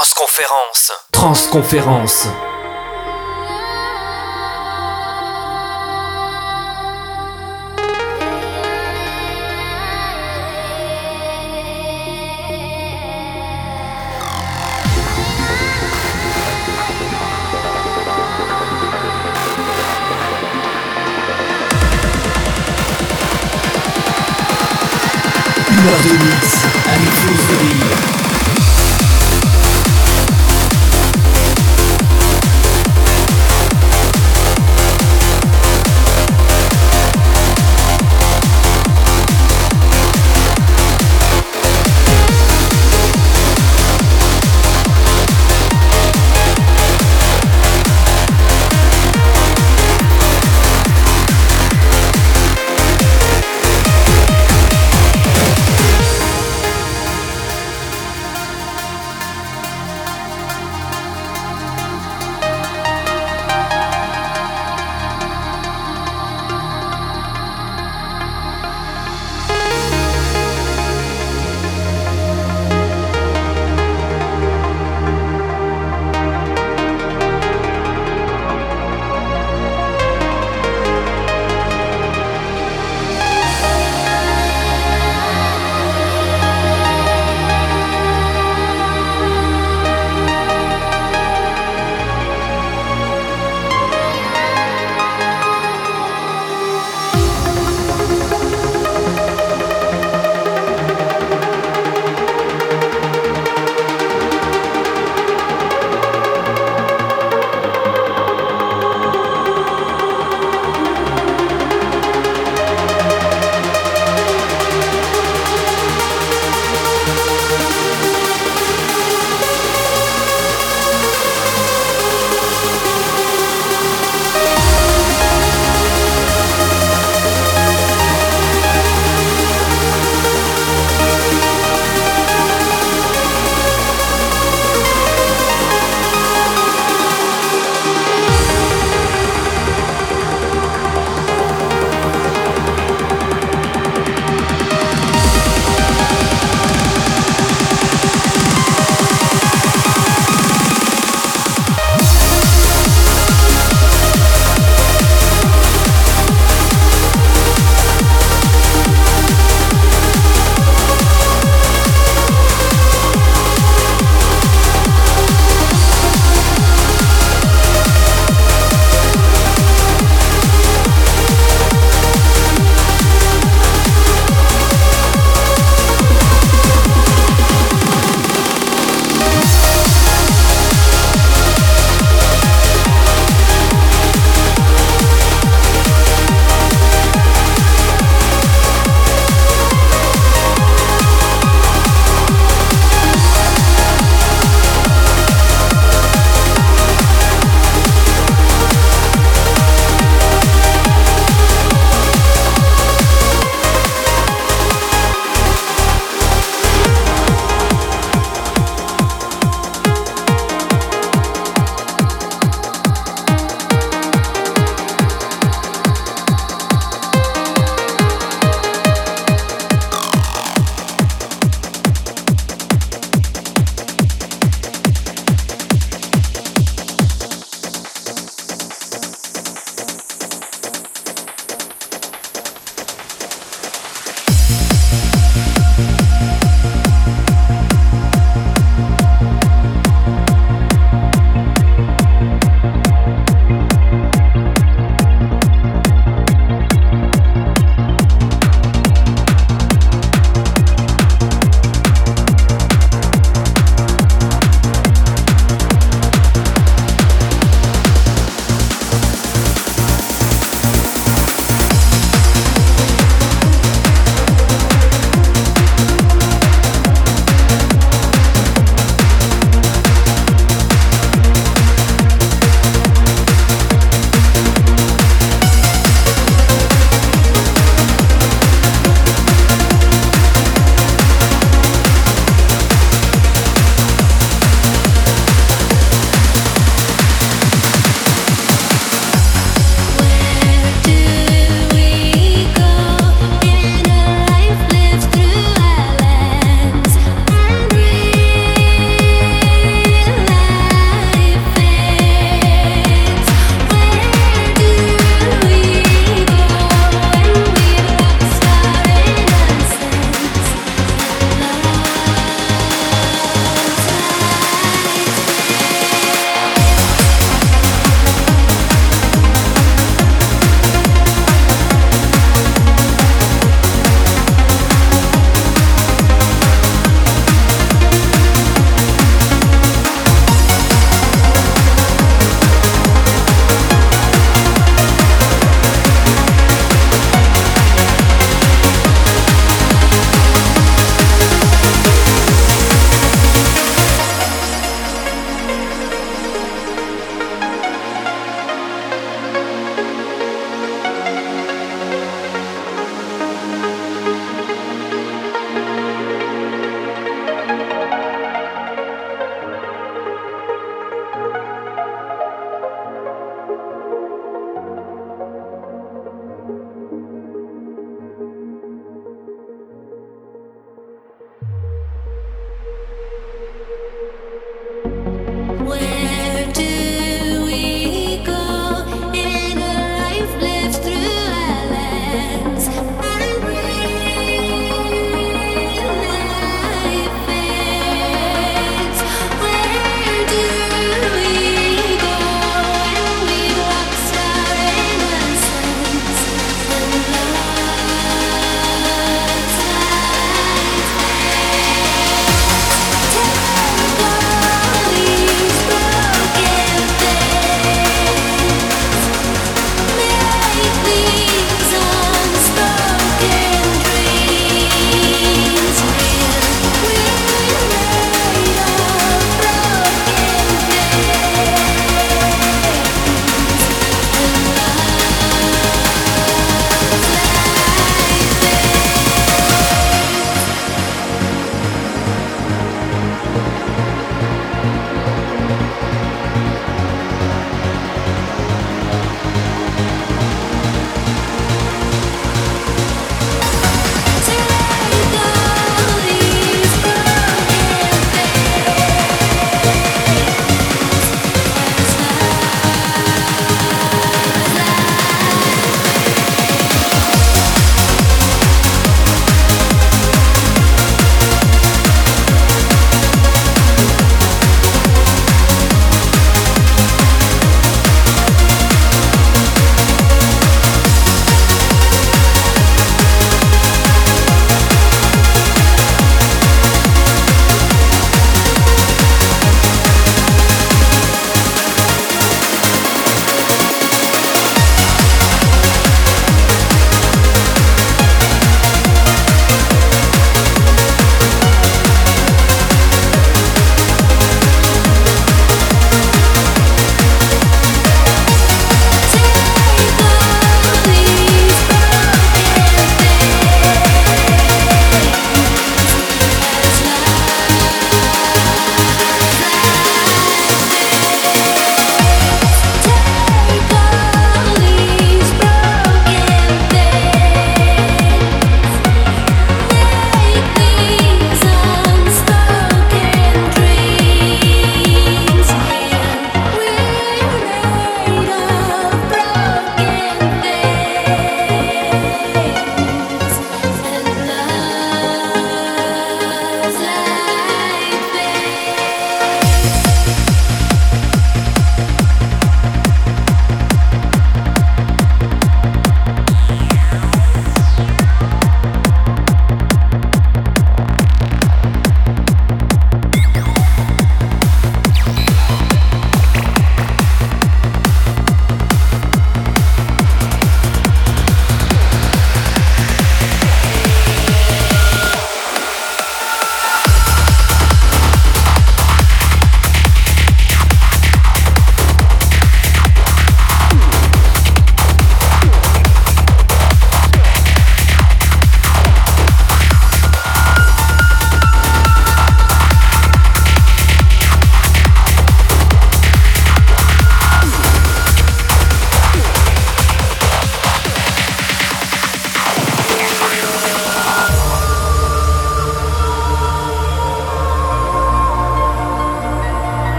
Transconférence. Transconférence.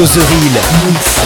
Flo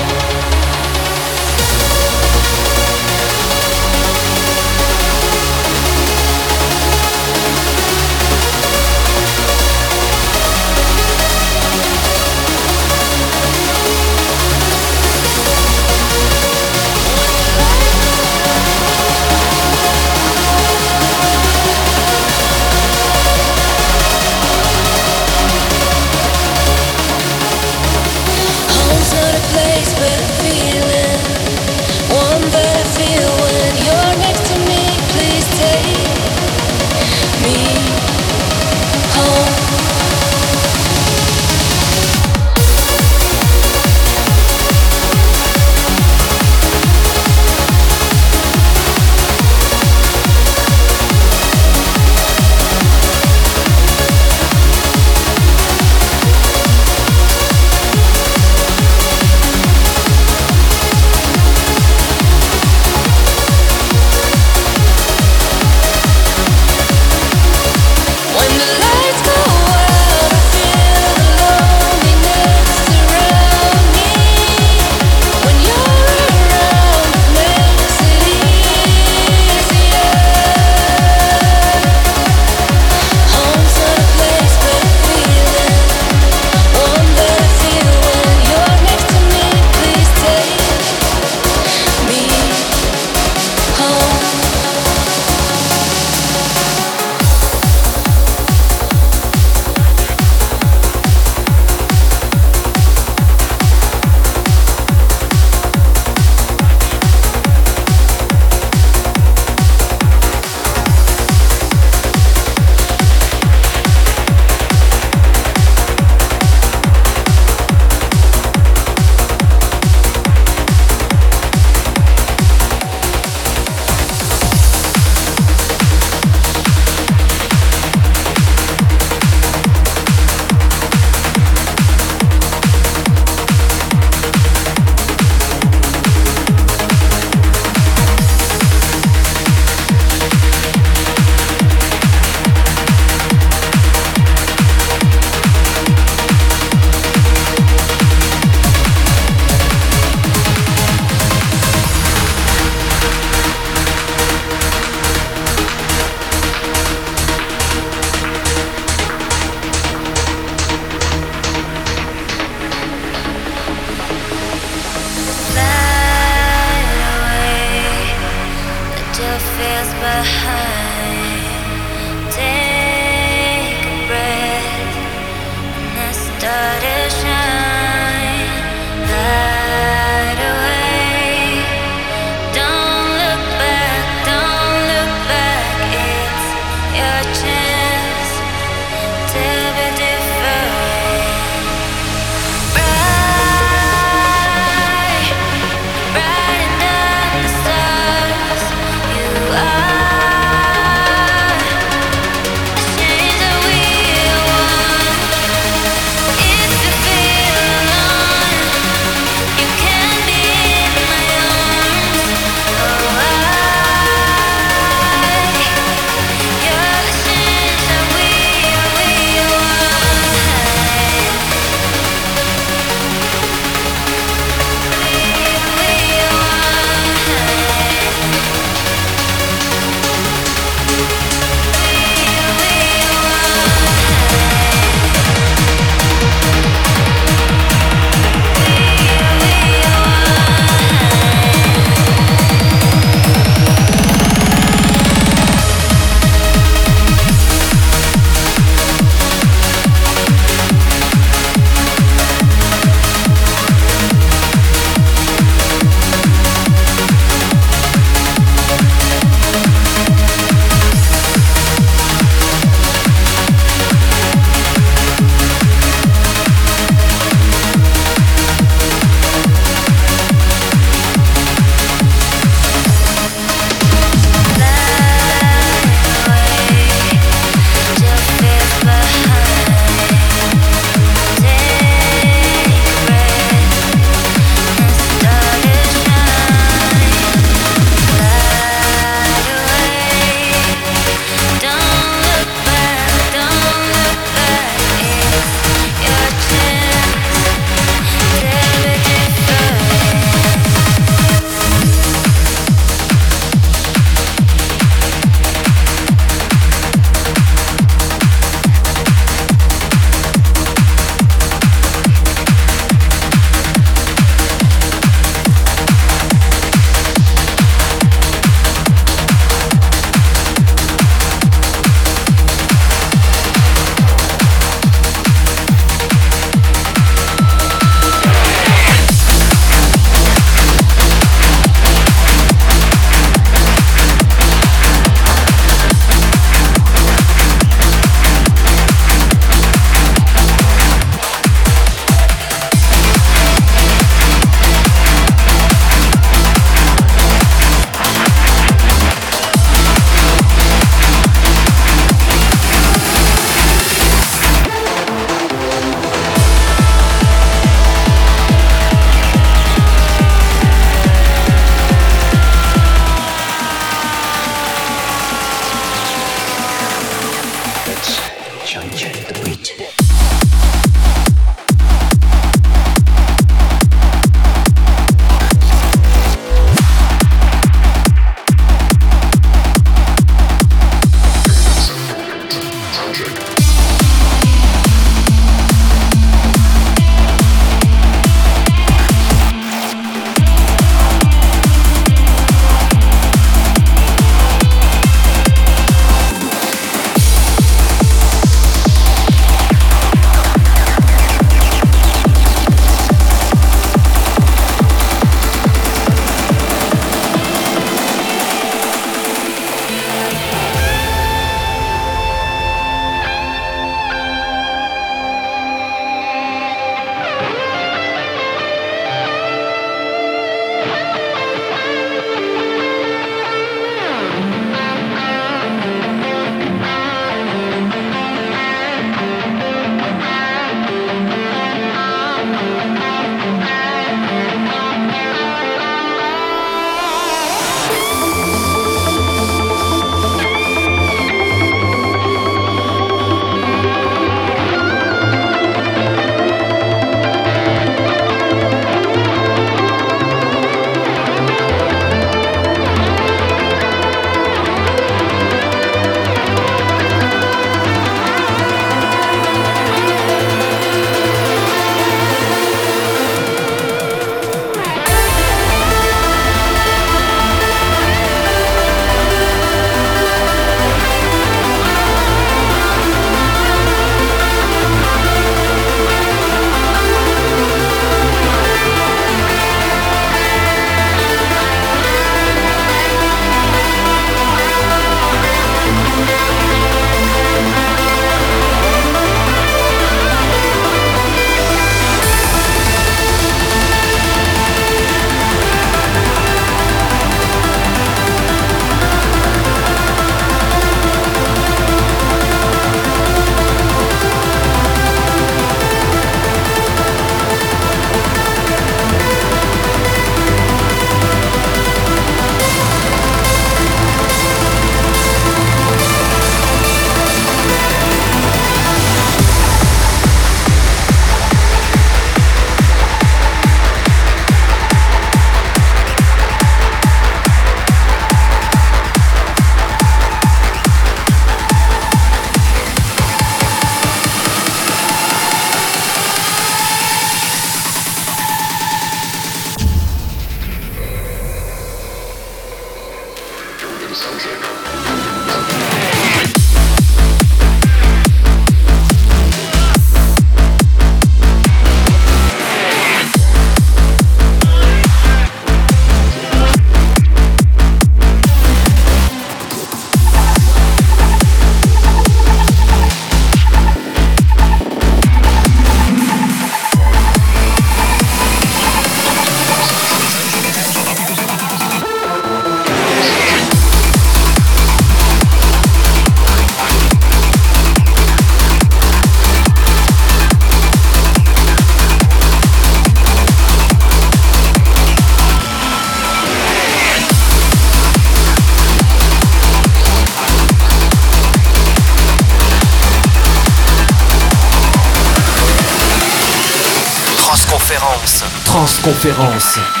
Conférence.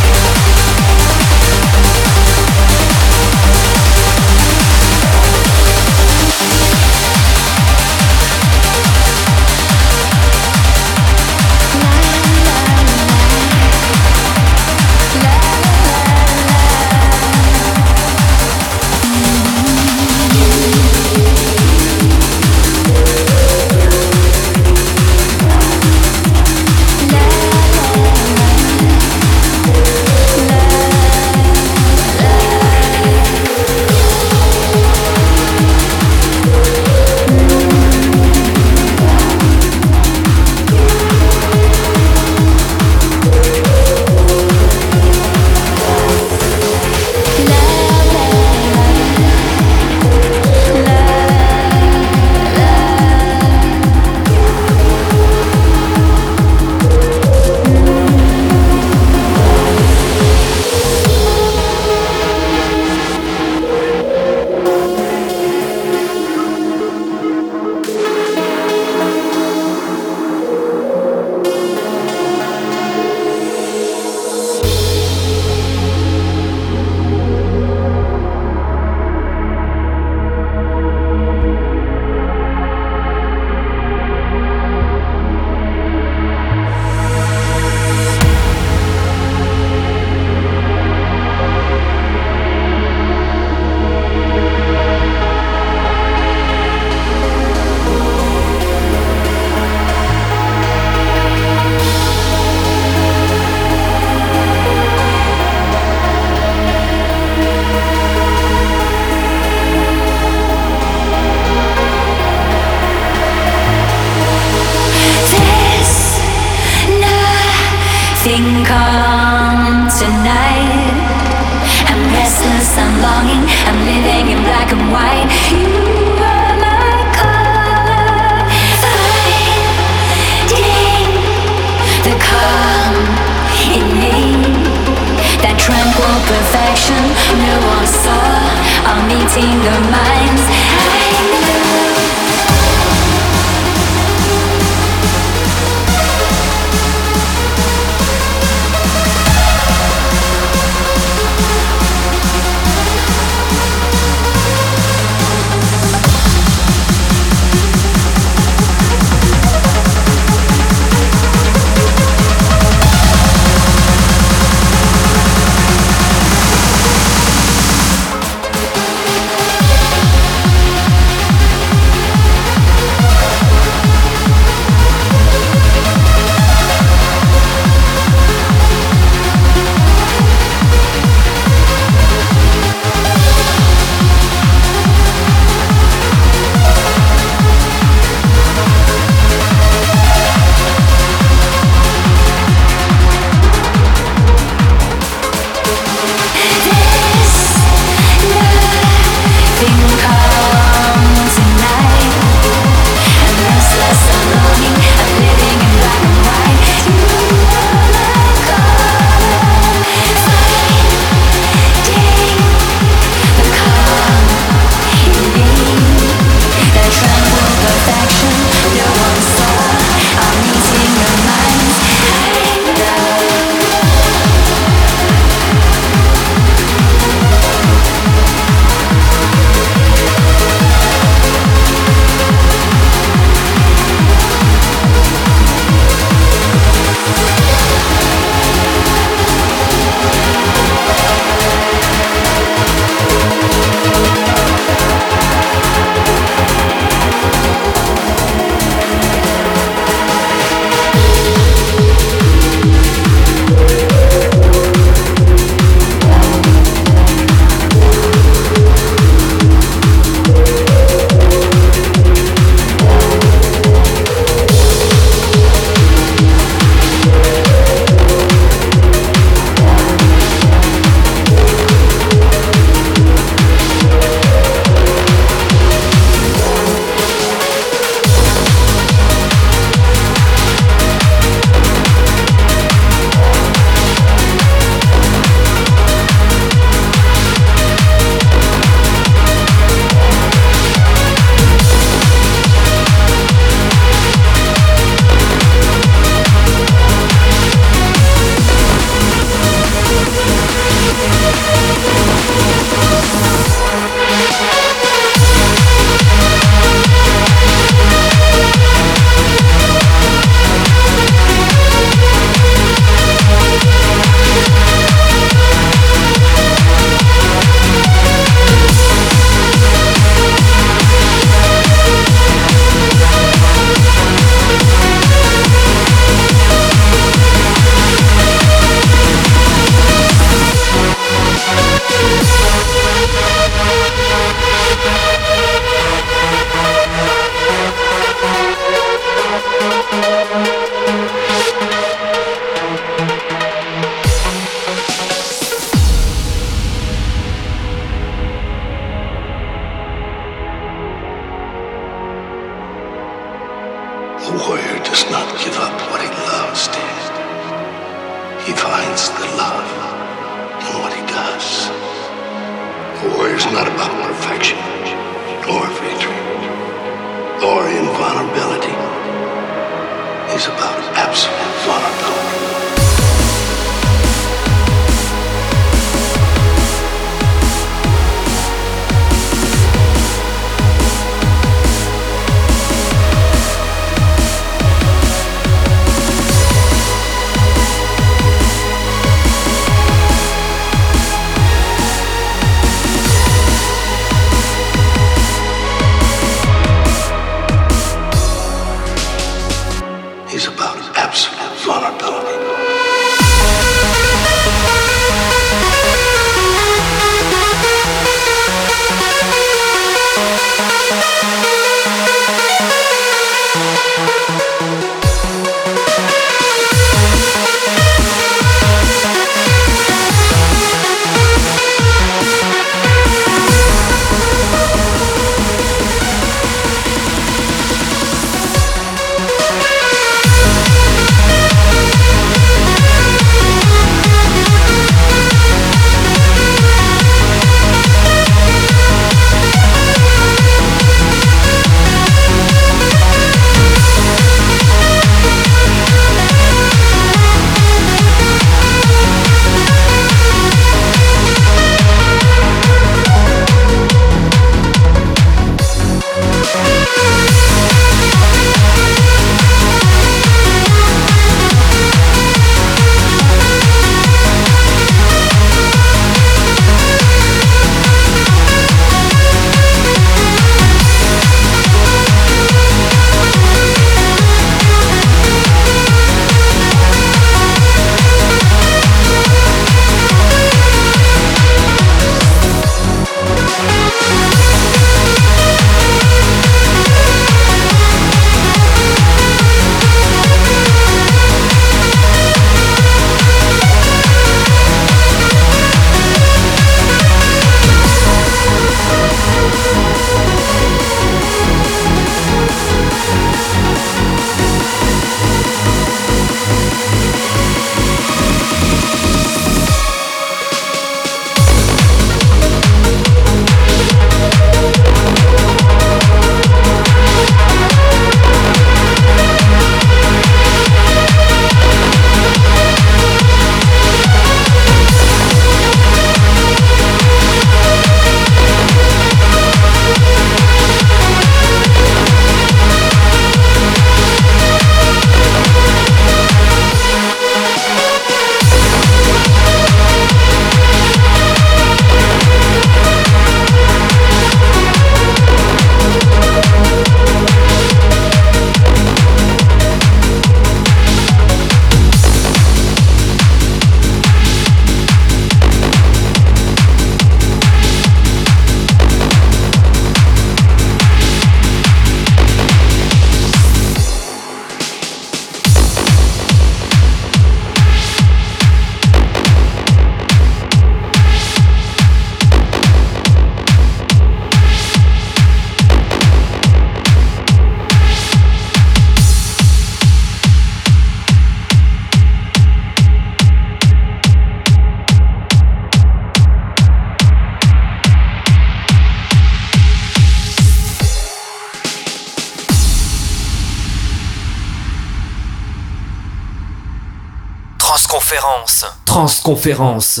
Transconférence.